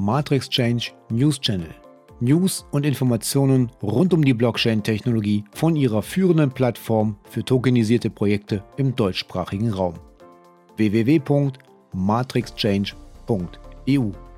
Matrix Change News Channel. News und Informationen rund um die Blockchain-Technologie von ihrer führenden Plattform für tokenisierte Projekte im deutschsprachigen Raum. www.matrixchange.eu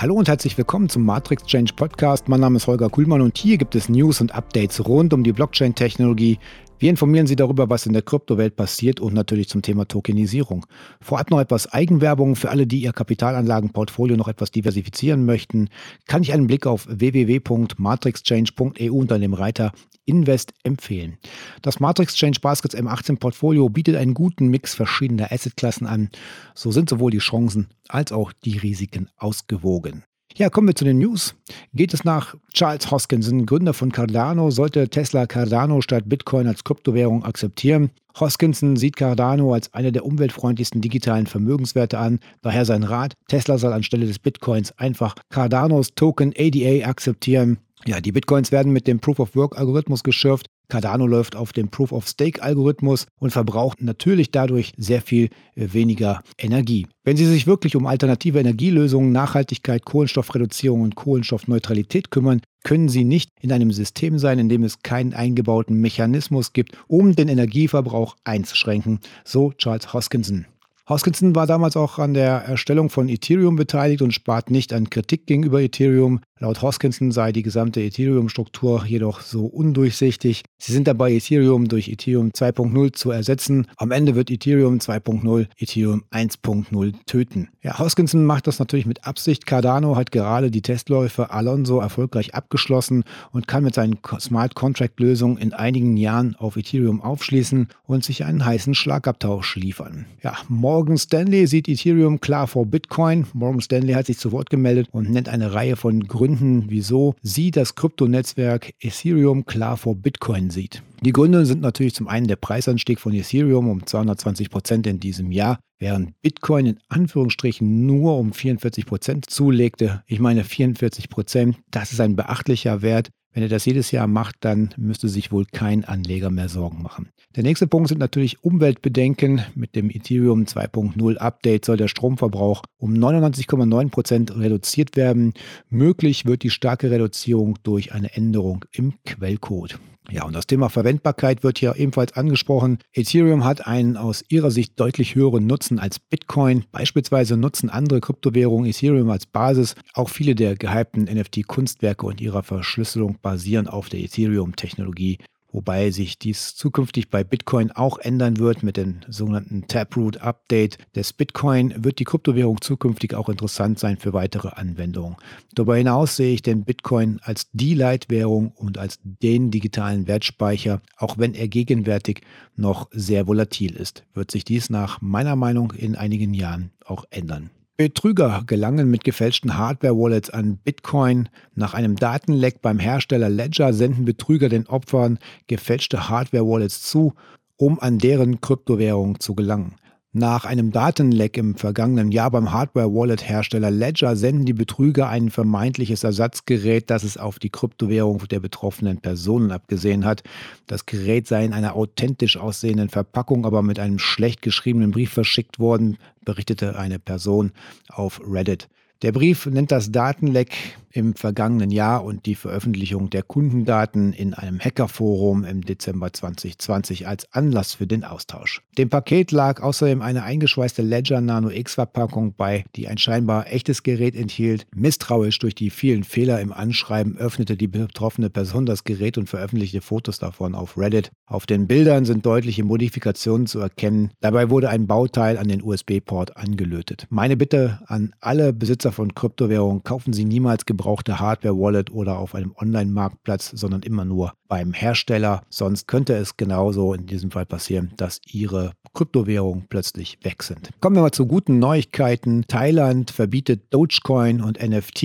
Hallo und herzlich willkommen zum Matrix Change Podcast. Mein Name ist Holger Kuhlmann und hier gibt es News und Updates rund um die Blockchain-Technologie. Wir informieren Sie darüber, was in der Kryptowelt passiert und natürlich zum Thema Tokenisierung. Vorab noch etwas Eigenwerbung für alle, die ihr Kapitalanlagenportfolio noch etwas diversifizieren möchten. Kann ich einen Blick auf www.matrixchange.eu unter dem Reiter Invest empfehlen. Das Matrix Change Baskets M18 Portfolio bietet einen guten Mix verschiedener Assetklassen an. So sind sowohl die Chancen als auch die Risiken ausgewogen. Ja, kommen wir zu den News. Geht es nach Charles Hoskinson, Gründer von Cardano, sollte Tesla Cardano statt Bitcoin als Kryptowährung akzeptieren. Hoskinson sieht Cardano als eine der umweltfreundlichsten digitalen Vermögenswerte an. Daher sein Rat, Tesla soll anstelle des Bitcoins einfach Cardanos Token ADA akzeptieren. Ja, die Bitcoins werden mit dem Proof-of-Work-Algorithmus geschürft. Cardano läuft auf dem Proof-of-Stake-Algorithmus und verbraucht natürlich dadurch sehr viel äh, weniger Energie. Wenn Sie sich wirklich um alternative Energielösungen, Nachhaltigkeit, Kohlenstoffreduzierung und Kohlenstoffneutralität kümmern, können Sie nicht in einem System sein, in dem es keinen eingebauten Mechanismus gibt, um den Energieverbrauch einzuschränken, so Charles Hoskinson. Hoskinson war damals auch an der Erstellung von Ethereum beteiligt und spart nicht an Kritik gegenüber Ethereum. Laut Hoskinson sei die gesamte Ethereum-Struktur jedoch so undurchsichtig. Sie sind dabei, Ethereum durch Ethereum 2.0 zu ersetzen. Am Ende wird Ethereum 2.0 Ethereum 1.0 töten. Ja, Hoskinson macht das natürlich mit Absicht. Cardano hat gerade die Testläufe Alonso erfolgreich abgeschlossen und kann mit seinen Smart Contract-Lösungen in einigen Jahren auf Ethereum aufschließen und sich einen heißen Schlagabtausch liefern. Ja, Morgan Stanley sieht Ethereum klar vor Bitcoin. Morgan Stanley hat sich zu Wort gemeldet und nennt eine Reihe von Gründen, Gründen, wieso sie das Kryptonetzwerk Ethereum klar vor Bitcoin sieht. Die Gründe sind natürlich zum einen der Preisanstieg von Ethereum um 220 Prozent in diesem Jahr, während Bitcoin in Anführungsstrichen nur um 44 Prozent zulegte. Ich meine 44 Prozent, das ist ein beachtlicher Wert. Wenn er das jedes Jahr macht, dann müsste sich wohl kein Anleger mehr Sorgen machen. Der nächste Punkt sind natürlich Umweltbedenken. Mit dem Ethereum 2.0 Update soll der Stromverbrauch um 99,9 Prozent reduziert werden. Möglich wird die starke Reduzierung durch eine Änderung im Quellcode. Ja, und das Thema Verwendbarkeit wird hier ebenfalls angesprochen. Ethereum hat einen aus ihrer Sicht deutlich höheren Nutzen als Bitcoin. Beispielsweise nutzen andere Kryptowährungen Ethereum als Basis. Auch viele der gehypten NFT-Kunstwerke und ihrer Verschlüsselung basieren auf der Ethereum-Technologie wobei sich dies zukünftig bei Bitcoin auch ändern wird mit dem sogenannten Taproot Update des Bitcoin wird die Kryptowährung zukünftig auch interessant sein für weitere Anwendungen. Darüber hinaus sehe ich den Bitcoin als die Leitwährung und als den digitalen Wertspeicher, auch wenn er gegenwärtig noch sehr volatil ist, wird sich dies nach meiner Meinung in einigen Jahren auch ändern. Betrüger gelangen mit gefälschten Hardware-Wallets an Bitcoin. Nach einem Datenleck beim Hersteller Ledger senden Betrüger den Opfern gefälschte Hardware-Wallets zu, um an deren Kryptowährung zu gelangen. Nach einem Datenleck im vergangenen Jahr beim Hardware-Wallet-Hersteller Ledger senden die Betrüger ein vermeintliches Ersatzgerät, das es auf die Kryptowährung der betroffenen Personen abgesehen hat. Das Gerät sei in einer authentisch aussehenden Verpackung, aber mit einem schlecht geschriebenen Brief verschickt worden, berichtete eine Person auf Reddit. Der Brief nennt das Datenleck im vergangenen Jahr und die Veröffentlichung der Kundendaten in einem Hackerforum im Dezember 2020 als Anlass für den Austausch. Dem Paket lag außerdem eine eingeschweißte Ledger Nano X Verpackung bei, die ein scheinbar echtes Gerät enthielt. Misstrauisch durch die vielen Fehler im Anschreiben öffnete die betroffene Person das Gerät und veröffentlichte Fotos davon auf Reddit. Auf den Bildern sind deutliche Modifikationen zu erkennen. Dabei wurde ein Bauteil an den USB-Port angelötet. Meine Bitte an alle Besitzer von Kryptowährungen kaufen Sie niemals gebrauchte Hardware-Wallet oder auf einem Online-Marktplatz, sondern immer nur beim Hersteller. Sonst könnte es genauso in diesem Fall passieren, dass Ihre Kryptowährungen plötzlich weg sind. Kommen wir mal zu guten Neuigkeiten. Thailand verbietet Dogecoin und NFT.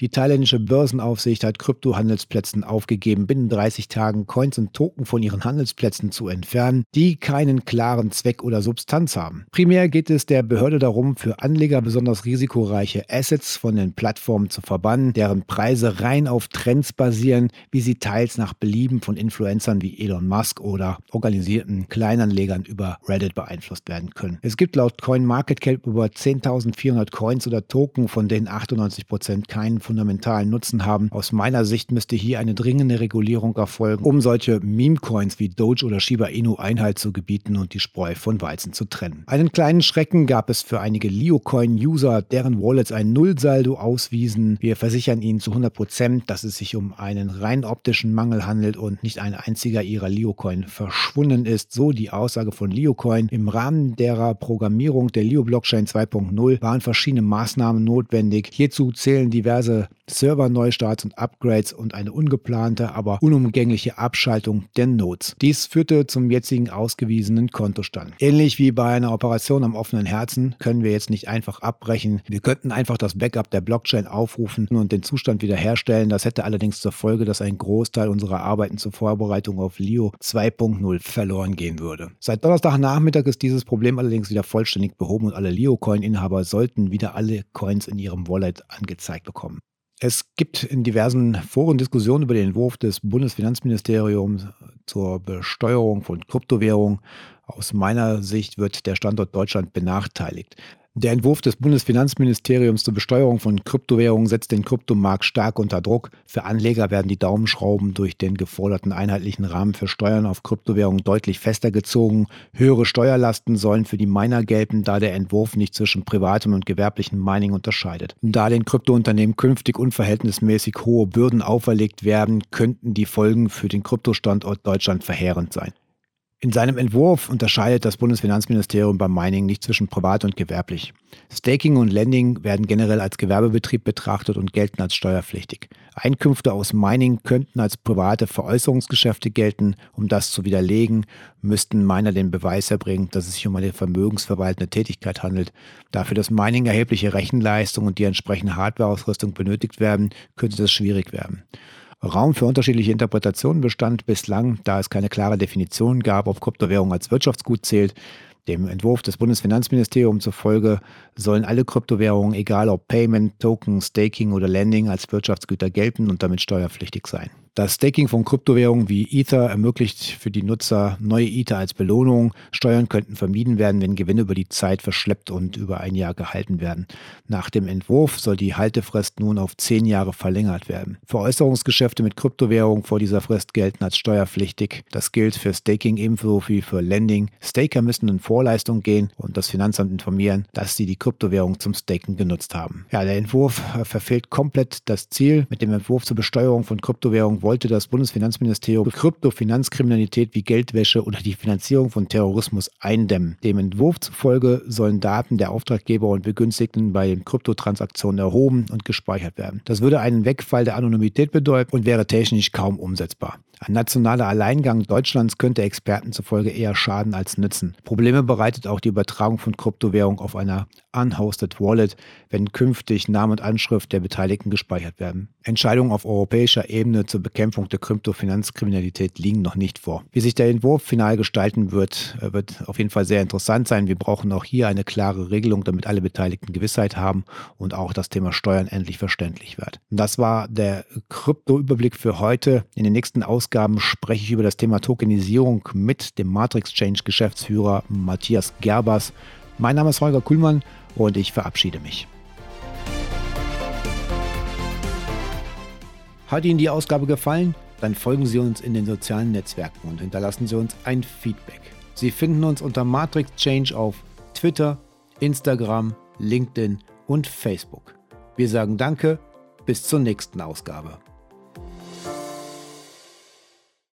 Die thailändische Börsenaufsicht hat Kryptohandelsplätzen aufgegeben, binnen 30 Tagen Coins und Token von ihren Handelsplätzen zu entfernen, die keinen klaren Zweck oder Substanz haben. Primär geht es der Behörde darum, für Anleger besonders risikoreiche Assets von den Plattformen zu verbannen. Deren Preise rein auf Trends basieren, wie sie teils nach Belieben von Influencern wie Elon Musk oder organisierten Kleinanlegern über Reddit beeinflusst werden können. Es gibt laut CoinMarketCap über 10.400 Coins oder Token, von denen 98% keinen fundamentalen Nutzen haben. Aus meiner Sicht müsste hier eine dringende Regulierung erfolgen, um solche Meme-Coins wie Doge oder Shiba Inu Einhalt zu gebieten und die Spreu von Weizen zu trennen. Einen kleinen Schrecken gab es für einige Leocoin-User, deren Wallets ein Nullsaldo auswiesen. Wir versichern ihnen zu 100%, dass es sich um einen rein optischen Mangel handelt und nicht ein einziger ihrer Leocoin verschwunden ist. So die Aussage von Leocoin. Im Rahmen derer Programmierung der Leo-Blockchain 2.0 waren verschiedene Maßnahmen notwendig. Hierzu zählen diverse Server-Neustarts und Upgrades und eine ungeplante, aber unumgängliche Abschaltung der Nodes. Dies führte zum jetzigen ausgewiesenen Kontostand. Ähnlich wie bei einer Operation am offenen Herzen können wir jetzt nicht einfach abbrechen. Wir könnten einfach das Backup der Blockchain aufrufen und den Zustand wiederherstellen. Das hätte allerdings zur Folge, dass ein Großteil unserer Arbeiten zur Vorbereitung auf Leo 2.0 verloren gehen würde. Seit Donnerstagnachmittag ist dieses Problem allerdings wieder vollständig behoben und alle Leo-Coin-Inhaber sollten wieder alle Coins in ihrem Wallet angezeigt bekommen. Es gibt in diversen Foren Diskussionen über den Entwurf des Bundesfinanzministeriums zur Besteuerung von Kryptowährungen. Aus meiner Sicht wird der Standort Deutschland benachteiligt. Der Entwurf des Bundesfinanzministeriums zur Besteuerung von Kryptowährungen setzt den Kryptomarkt stark unter Druck. Für Anleger werden die Daumenschrauben durch den geforderten einheitlichen Rahmen für Steuern auf Kryptowährungen deutlich fester gezogen. Höhere Steuerlasten sollen für die Miner gelten, da der Entwurf nicht zwischen privatem und gewerblichem Mining unterscheidet. Da den Kryptounternehmen künftig unverhältnismäßig hohe Bürden auferlegt werden, könnten die Folgen für den Kryptostandort Deutschland verheerend sein. In seinem Entwurf unterscheidet das Bundesfinanzministerium beim Mining nicht zwischen privat und gewerblich. Staking und Lending werden generell als Gewerbebetrieb betrachtet und gelten als steuerpflichtig. Einkünfte aus Mining könnten als private Veräußerungsgeschäfte gelten. Um das zu widerlegen, müssten Miner den Beweis erbringen, dass es sich um eine vermögensverwaltende Tätigkeit handelt. Dafür das Mining erhebliche Rechenleistung und die entsprechende Hardwareausrüstung benötigt werden, könnte das schwierig werden. Raum für unterschiedliche Interpretationen bestand bislang, da es keine klare Definition gab, ob Kryptowährung als Wirtschaftsgut zählt. Dem Entwurf des Bundesfinanzministeriums zufolge sollen alle Kryptowährungen, egal ob Payment, Token, Staking oder Lending, als Wirtschaftsgüter gelten und damit steuerpflichtig sein. Das Staking von Kryptowährungen wie Ether ermöglicht für die Nutzer neue Ether als Belohnung. Steuern könnten vermieden werden, wenn Gewinne über die Zeit verschleppt und über ein Jahr gehalten werden. Nach dem Entwurf soll die Haltefrist nun auf zehn Jahre verlängert werden. Veräußerungsgeschäfte mit Kryptowährungen vor dieser Frist gelten als steuerpflichtig. Das gilt für Staking ebenso wie für Lending. Staker müssen in Vorleistung gehen und das Finanzamt informieren, dass sie die Kryptowährung zum Staken genutzt haben. Ja, der Entwurf verfehlt komplett das Ziel. Mit dem Entwurf zur Besteuerung von Kryptowährungen wollte das Bundesfinanzministerium Kryptofinanzkriminalität wie Geldwäsche oder die Finanzierung von Terrorismus eindämmen. Dem Entwurf zufolge sollen Daten der Auftraggeber und Begünstigten bei Kryptotransaktionen erhoben und gespeichert werden. Das würde einen Wegfall der Anonymität bedeuten und wäre technisch kaum umsetzbar. Ein nationaler Alleingang Deutschlands könnte Experten zufolge eher schaden als nützen. Probleme bereitet auch die Übertragung von Kryptowährung auf einer unhosted Wallet, wenn künftig Name und Anschrift der Beteiligten gespeichert werden. Entscheidungen auf europäischer Ebene zur Bekämpfung der Kryptofinanzkriminalität liegen noch nicht vor. Wie sich der Entwurf final gestalten wird, äh, wird auf jeden Fall sehr interessant sein. Wir brauchen auch hier eine klare Regelung, damit alle Beteiligten Gewissheit haben und auch das Thema Steuern endlich verständlich wird. Das war der Krypto-Überblick für heute. In den nächsten Ausgaben spreche ich über das Thema Tokenisierung mit dem Matrix Change Geschäftsführer Matthias Gerbers. Mein Name ist Holger Kuhlmann und ich verabschiede mich. Hat Ihnen die Ausgabe gefallen? Dann folgen Sie uns in den sozialen Netzwerken und hinterlassen Sie uns ein Feedback. Sie finden uns unter Matrix Change auf Twitter, Instagram, LinkedIn und Facebook. Wir sagen Danke, bis zur nächsten Ausgabe.